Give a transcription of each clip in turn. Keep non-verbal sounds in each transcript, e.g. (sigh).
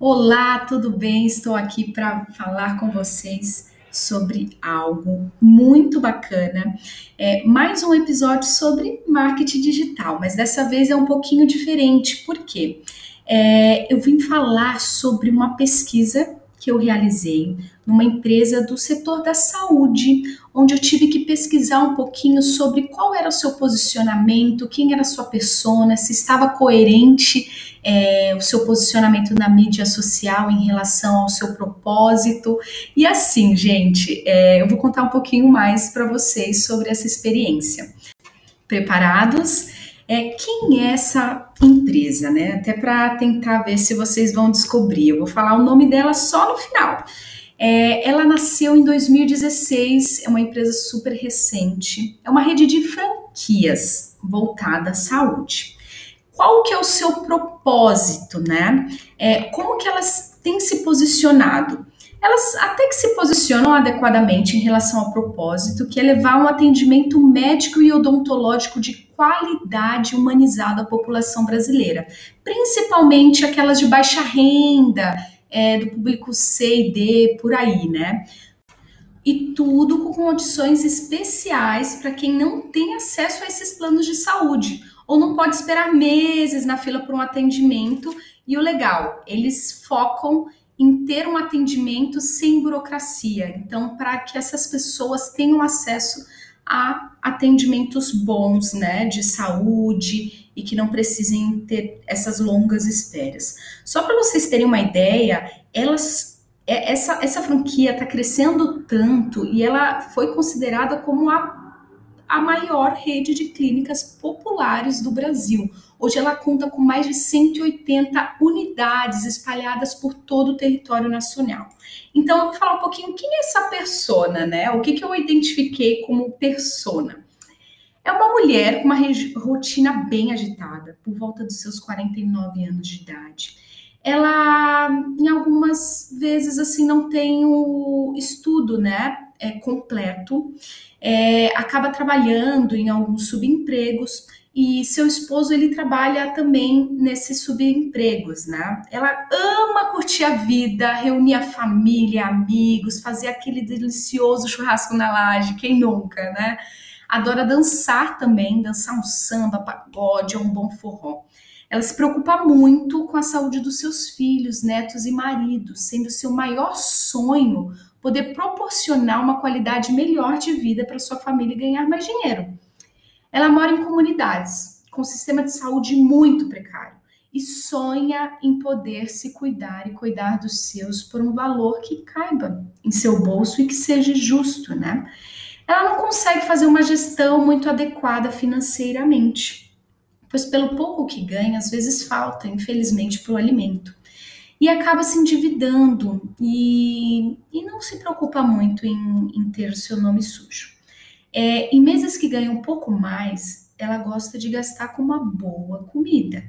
Olá, tudo bem? Estou aqui para falar com vocês sobre algo muito bacana. É mais um episódio sobre marketing digital, mas dessa vez é um pouquinho diferente. Por quê? É, eu vim falar sobre uma pesquisa que eu realizei numa empresa do setor da saúde, onde eu tive que pesquisar um pouquinho sobre qual era o seu posicionamento, quem era a sua persona, se estava coerente é, o seu posicionamento na mídia social em relação ao seu propósito. E assim, gente, é, eu vou contar um pouquinho mais para vocês sobre essa experiência. Preparados? É, quem é essa empresa, né? Até para tentar ver se vocês vão descobrir. Eu vou falar o nome dela só no final. É, ela nasceu em 2016, é uma empresa super recente, é uma rede de franquias voltada à saúde. Qual que é o seu propósito, né? É, como que elas têm se posicionado? Elas até que se posicionam adequadamente em relação ao propósito, que é levar um atendimento médico e odontológico de qualidade humanizado à população brasileira, principalmente aquelas de baixa renda, é, do público C e D, por aí, né? E tudo com condições especiais para quem não tem acesso a esses planos de saúde ou não pode esperar meses na fila por um atendimento. E o legal, eles focam em ter um atendimento sem burocracia. Então, para que essas pessoas tenham acesso a atendimentos bons, né, de saúde e que não precisem ter essas longas esperas. Só para vocês terem uma ideia, elas é, essa, essa franquia está crescendo tanto e ela foi considerada como a a maior rede de clínicas populares do Brasil. Hoje ela conta com mais de 180 unidades espalhadas por todo o território nacional. Então eu vou falar um pouquinho quem é essa persona, né? O que, que eu identifiquei como persona? É uma mulher com uma rotina bem agitada, por volta dos seus 49 anos de idade. Ela, em algumas vezes, assim, não tem o estudo, né? É, completo, é, acaba trabalhando em alguns subempregos e seu esposo ele trabalha também nesses subempregos, né? Ela ama curtir a vida, reunir a família, amigos, fazer aquele delicioso churrasco na laje, quem nunca, né? Adora dançar também, dançar um samba, pagode ou um bom forró. Ela se preocupa muito com a saúde dos seus filhos, netos e maridos, sendo seu maior sonho poder proporcionar uma qualidade melhor de vida para sua família e ganhar mais dinheiro. Ela mora em comunidades com um sistema de saúde muito precário e sonha em poder se cuidar e cuidar dos seus por um valor que caiba em seu bolso e que seja justo, né? Ela não consegue fazer uma gestão muito adequada financeiramente, pois pelo pouco que ganha, às vezes falta, infelizmente, para o alimento e acaba se endividando. E, e não se preocupa muito em, em ter seu nome sujo. É, em meses que ganha um pouco mais, ela gosta de gastar com uma boa comida,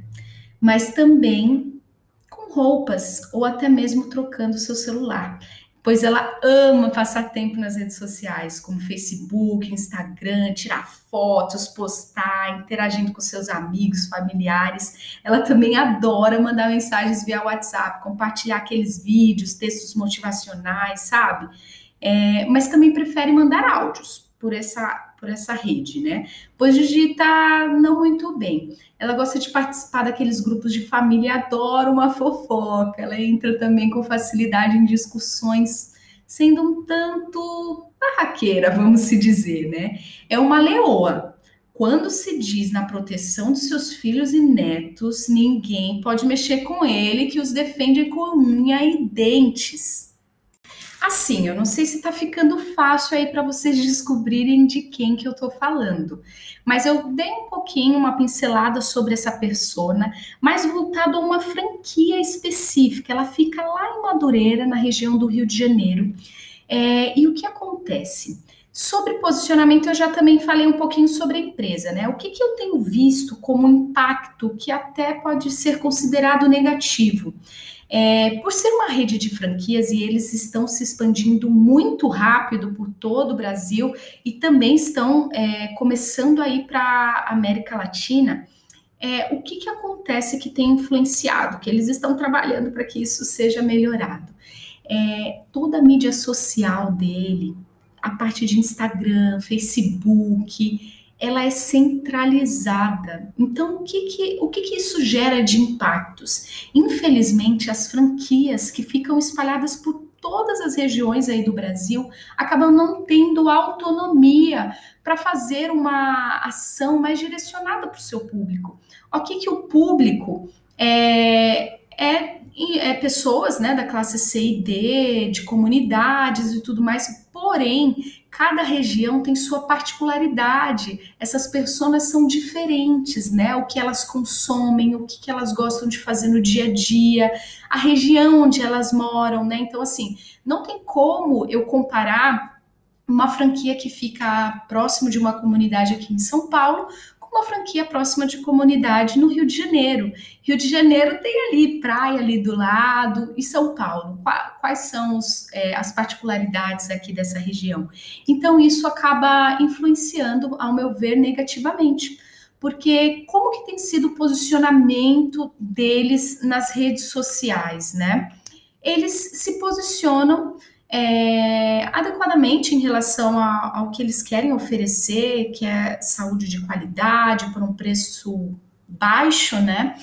mas também com roupas ou até mesmo trocando seu celular pois ela ama passar tempo nas redes sociais, como Facebook, Instagram, tirar fotos, postar, interagindo com seus amigos, familiares. Ela também adora mandar mensagens via WhatsApp, compartilhar aqueles vídeos, textos motivacionais, sabe? É, mas também prefere mandar áudios por essa por essa rede, né? Pois digita não muito bem. Ela gosta de participar daqueles grupos de família, adora uma fofoca. Ela entra também com facilidade em discussões, sendo um tanto barraqueira, vamos se dizer, né? É uma leoa. Quando se diz na proteção dos seus filhos e netos, ninguém pode mexer com ele, que os defende com unha e dentes. Assim, eu não sei se tá ficando fácil aí para vocês descobrirem de quem que eu tô falando, mas eu dei um pouquinho uma pincelada sobre essa persona, mais voltado a uma franquia específica. Ela fica lá em Madureira, na região do Rio de Janeiro. É, e o que acontece? Sobre posicionamento, eu já também falei um pouquinho sobre a empresa, né? O que, que eu tenho visto como impacto que até pode ser considerado negativo? É, por ser uma rede de franquias e eles estão se expandindo muito rápido por todo o Brasil e também estão é, começando aí para a América Latina, é, o que, que acontece que tem influenciado, que eles estão trabalhando para que isso seja melhorado. É, toda a mídia social dele, a parte de Instagram, Facebook, ela é centralizada. Então, o que, que, o que, que isso gera de impactos? Infelizmente, as franquias que ficam espalhadas por todas as regiões aí do Brasil acabam não tendo autonomia para fazer uma ação mais direcionada para o seu público. O que, que o público é, é, é pessoas né, da classe C e D, de comunidades e tudo mais, porém, cada região tem sua particularidade. Essas pessoas são diferentes, né? O que elas consomem, o que, que elas gostam de fazer no dia a dia, a região onde elas moram, né? Então, assim, não tem como eu comparar uma franquia que fica próximo de uma comunidade aqui em São Paulo uma franquia próxima de comunidade no Rio de Janeiro. Rio de Janeiro tem ali praia ali do lado e São Paulo. Quais são os, é, as particularidades aqui dessa região? Então isso acaba influenciando, ao meu ver, negativamente. Porque como que tem sido o posicionamento deles nas redes sociais, né? Eles se posicionam é, adequadamente em relação a, ao que eles querem oferecer, que é saúde de qualidade por um preço baixo, né?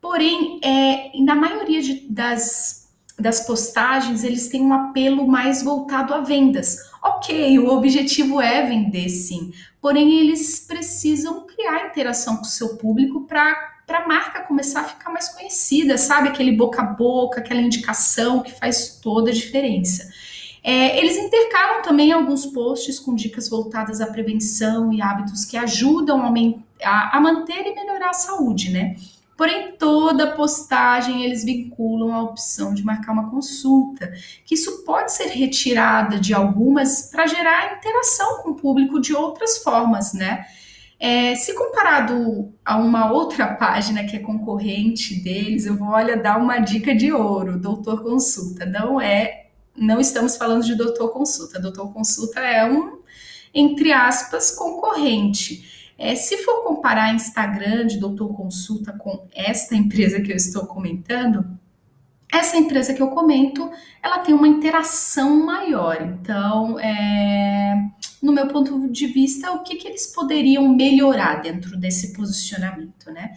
Porém, é, na maioria de, das, das postagens, eles têm um apelo mais voltado a vendas. Ok, o objetivo é vender sim, porém eles precisam criar interação com o seu público para para a marca começar a ficar mais conhecida, sabe? Aquele boca a boca, aquela indicação que faz toda a diferença. É, eles intercalam também alguns posts com dicas voltadas à prevenção e hábitos que ajudam a, a, manter e melhorar a saúde, né? Porém, toda postagem eles vinculam a opção de marcar uma consulta, que isso pode ser retirada de algumas para gerar interação com o público de outras formas, né? É, se comparado a uma outra (laughs) página que é concorrente deles, eu vou, olha, dar uma dica de ouro, doutor consulta. Não é não estamos falando de doutor consulta. Doutor consulta é um, entre aspas, concorrente. É, se for comparar Instagram de doutor consulta com esta empresa que eu estou comentando, essa empresa que eu comento, ela tem uma interação maior. Então, é, no meu ponto de vista, o que, que eles poderiam melhorar dentro desse posicionamento, né?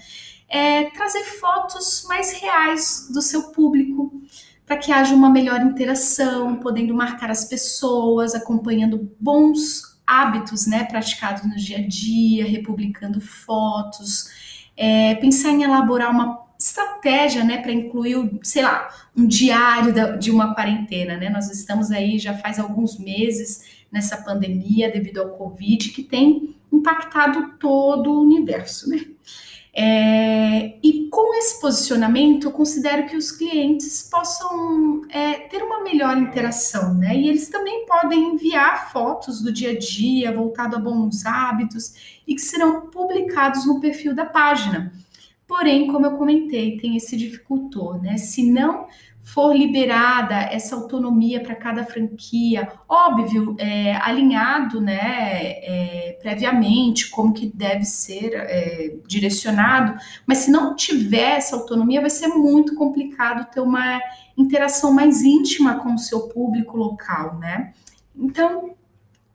É trazer fotos mais reais do seu público, para que haja uma melhor interação, podendo marcar as pessoas, acompanhando bons hábitos né, praticados no dia a dia, republicando fotos, é, pensar em elaborar uma estratégia né, para incluir, sei lá, um diário de uma quarentena. Né? Nós estamos aí já faz alguns meses nessa pandemia devido ao Covid que tem impactado todo o universo. Né? É, e com esse posicionamento, eu considero que os clientes possam é, ter uma melhor interação, né? E eles também podem enviar fotos do dia a dia, voltado a bons hábitos, e que serão publicados no perfil da página. Porém, como eu comentei, tem esse dificultor, né? Se não for liberada essa autonomia para cada franquia, óbvio, é, alinhado, né, é, previamente, como que deve ser é, direcionado, mas se não tiver essa autonomia, vai ser muito complicado ter uma interação mais íntima com o seu público local, né? Então,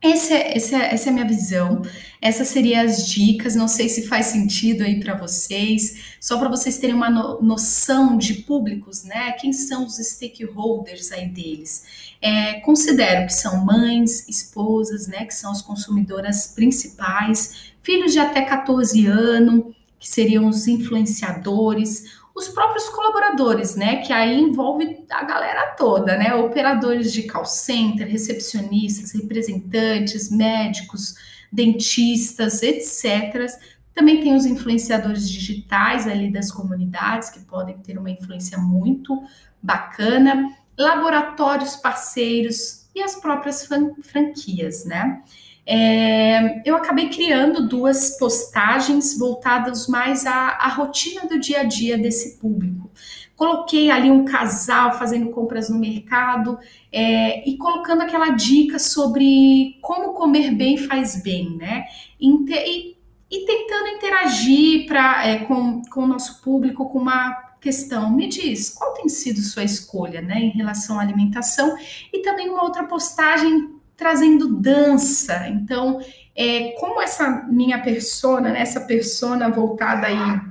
esse é, esse é, essa é a minha visão. Essas seriam as dicas. Não sei se faz sentido aí para vocês. Só para vocês terem uma no, noção de públicos, né? Quem são os stakeholders aí deles? É, considero que são mães, esposas, né? Que são as consumidoras principais, filhos de até 14 anos, que seriam os influenciadores, os próprios colaboradores, né? Que aí envolve a galera toda, né? Operadores de call center, recepcionistas, representantes, médicos, dentistas, etc. Também tem os influenciadores digitais ali das comunidades, que podem ter uma influência muito bacana, laboratórios parceiros e as próprias franquias, né? É, eu acabei criando duas postagens voltadas mais à, à, rotina do dia a dia desse público. Coloquei ali um casal fazendo compras no mercado é, e colocando aquela dica sobre como comer bem faz bem, né? E, e tentando interagir pra, é, com, com o nosso público com uma questão. Me diz, qual tem sido sua escolha né, em relação à alimentação? E também uma outra postagem trazendo dança. Então, é, como essa minha persona, né, essa persona voltada aí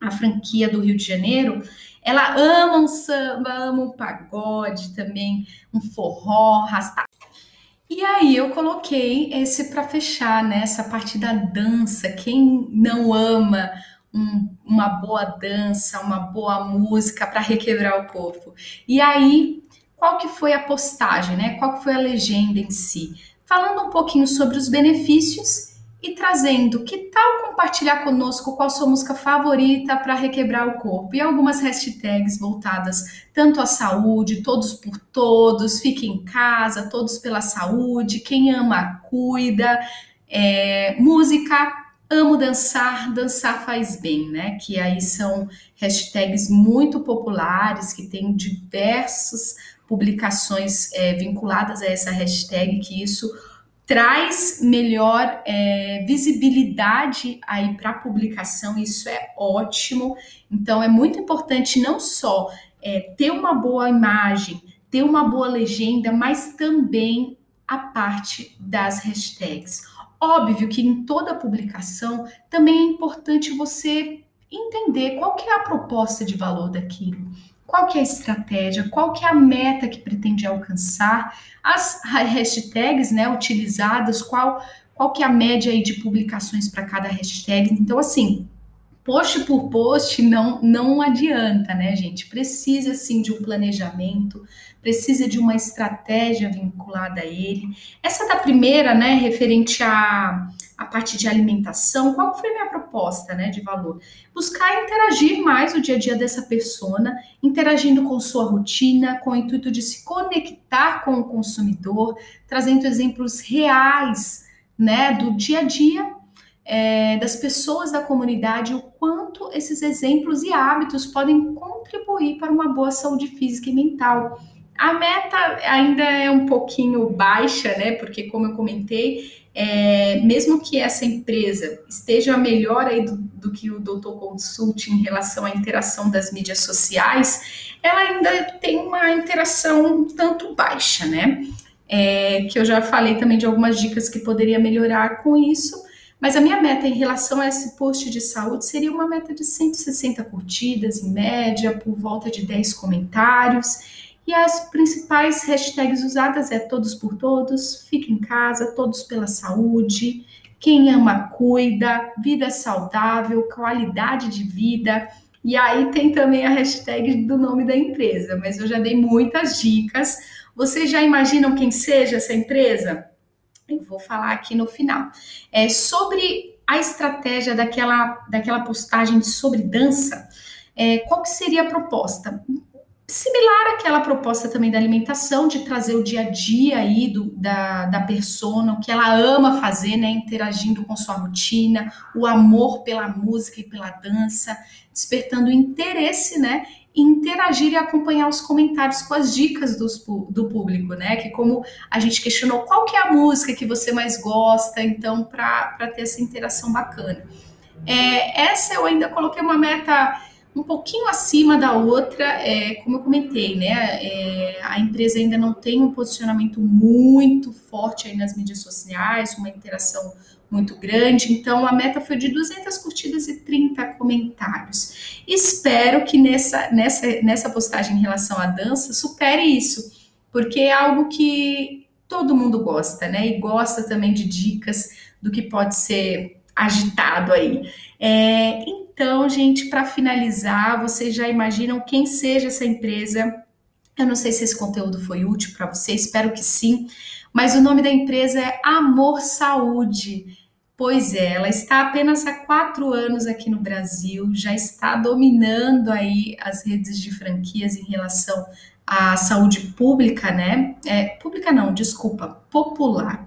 à franquia do Rio de Janeiro, ela ama um samba, ama um pagode também, um forró, rasta. E aí eu coloquei esse para fechar, né? Essa parte da dança. Quem não ama um, uma boa dança, uma boa música para requebrar o corpo? E aí, qual que foi a postagem, né? Qual que foi a legenda em si? Falando um pouquinho sobre os benefícios e trazendo que tal compartilhar conosco qual sua música favorita para requebrar o corpo e algumas hashtags voltadas tanto à saúde, todos por todos, fique em casa, todos pela saúde, quem ama cuida, é, música, amo dançar, dançar faz bem, né? Que aí são hashtags muito populares que tem diversas publicações é, vinculadas a essa hashtag que isso traz melhor é, visibilidade aí para a publicação, isso é ótimo. Então é muito importante não só é, ter uma boa imagem, ter uma boa legenda, mas também a parte das hashtags. Óbvio que em toda publicação também é importante você entender qual que é a proposta de valor daquilo qual que é a estratégia, qual que é a meta que pretende alcançar, as (laughs) hashtags, né, utilizadas, qual qual que é a média aí de publicações para cada hashtag. Então, assim, post por post não não adianta, né, gente? Precisa sim de um planejamento, precisa de uma estratégia vinculada a ele. Essa da primeira, né, referente a a parte de alimentação, qual foi a minha proposta né, de valor? Buscar interagir mais o dia a dia dessa persona, interagindo com sua rotina, com o intuito de se conectar com o consumidor, trazendo exemplos reais né, do dia a dia é, das pessoas da comunidade, o quanto esses exemplos e hábitos podem contribuir para uma boa saúde física e mental. A meta ainda é um pouquinho baixa, né? Porque, como eu comentei, é, mesmo que essa empresa esteja melhor aí do, do que o Doutor Consult em relação à interação das mídias sociais, ela ainda tem uma interação tanto baixa, né? É, que eu já falei também de algumas dicas que poderia melhorar com isso, mas a minha meta em relação a esse post de saúde seria uma meta de 160 curtidas em média, por volta de 10 comentários. E as principais hashtags usadas é todos por todos, fica em casa, todos pela saúde, quem ama cuida, vida saudável, qualidade de vida. E aí tem também a hashtag do nome da empresa, mas eu já dei muitas dicas. Vocês já imaginam quem seja essa empresa? Vou falar aqui no final. É sobre a estratégia daquela, daquela postagem sobre dança. É, qual que seria a proposta? Similar àquela proposta também da alimentação, de trazer o dia a dia aí do, da, da persona, o que ela ama fazer, né? Interagindo com sua rotina, o amor pela música e pela dança, despertando interesse, né? Interagir e acompanhar os comentários com as dicas dos, do público, né? Que como a gente questionou qual que é a música que você mais gosta, então, para ter essa interação bacana. É, essa eu ainda coloquei uma meta um pouquinho acima da outra, é, como eu comentei, né? É, a empresa ainda não tem um posicionamento muito forte aí nas mídias sociais, uma interação muito grande, então a meta foi de 200 curtidas e 30 comentários. Espero que nessa, nessa, nessa postagem em relação à dança supere isso, porque é algo que todo mundo gosta, né? E gosta também de dicas do que pode ser agitado aí. É, então, gente, para finalizar, vocês já imaginam quem seja essa empresa? Eu não sei se esse conteúdo foi útil para você, espero que sim. Mas o nome da empresa é Amor Saúde. Pois é, ela está apenas há quatro anos aqui no Brasil, já está dominando aí as redes de franquias em relação à saúde pública, né? É, pública não, desculpa, popular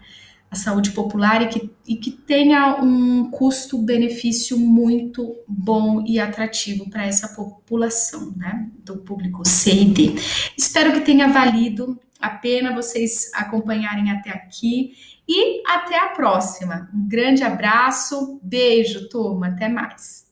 a saúde popular e que, e que tenha um custo-benefício muito bom e atrativo para essa população, né, do público C e D. Espero que tenha valido a pena vocês acompanharem até aqui. E até a próxima. Um grande abraço, beijo, turma, até mais.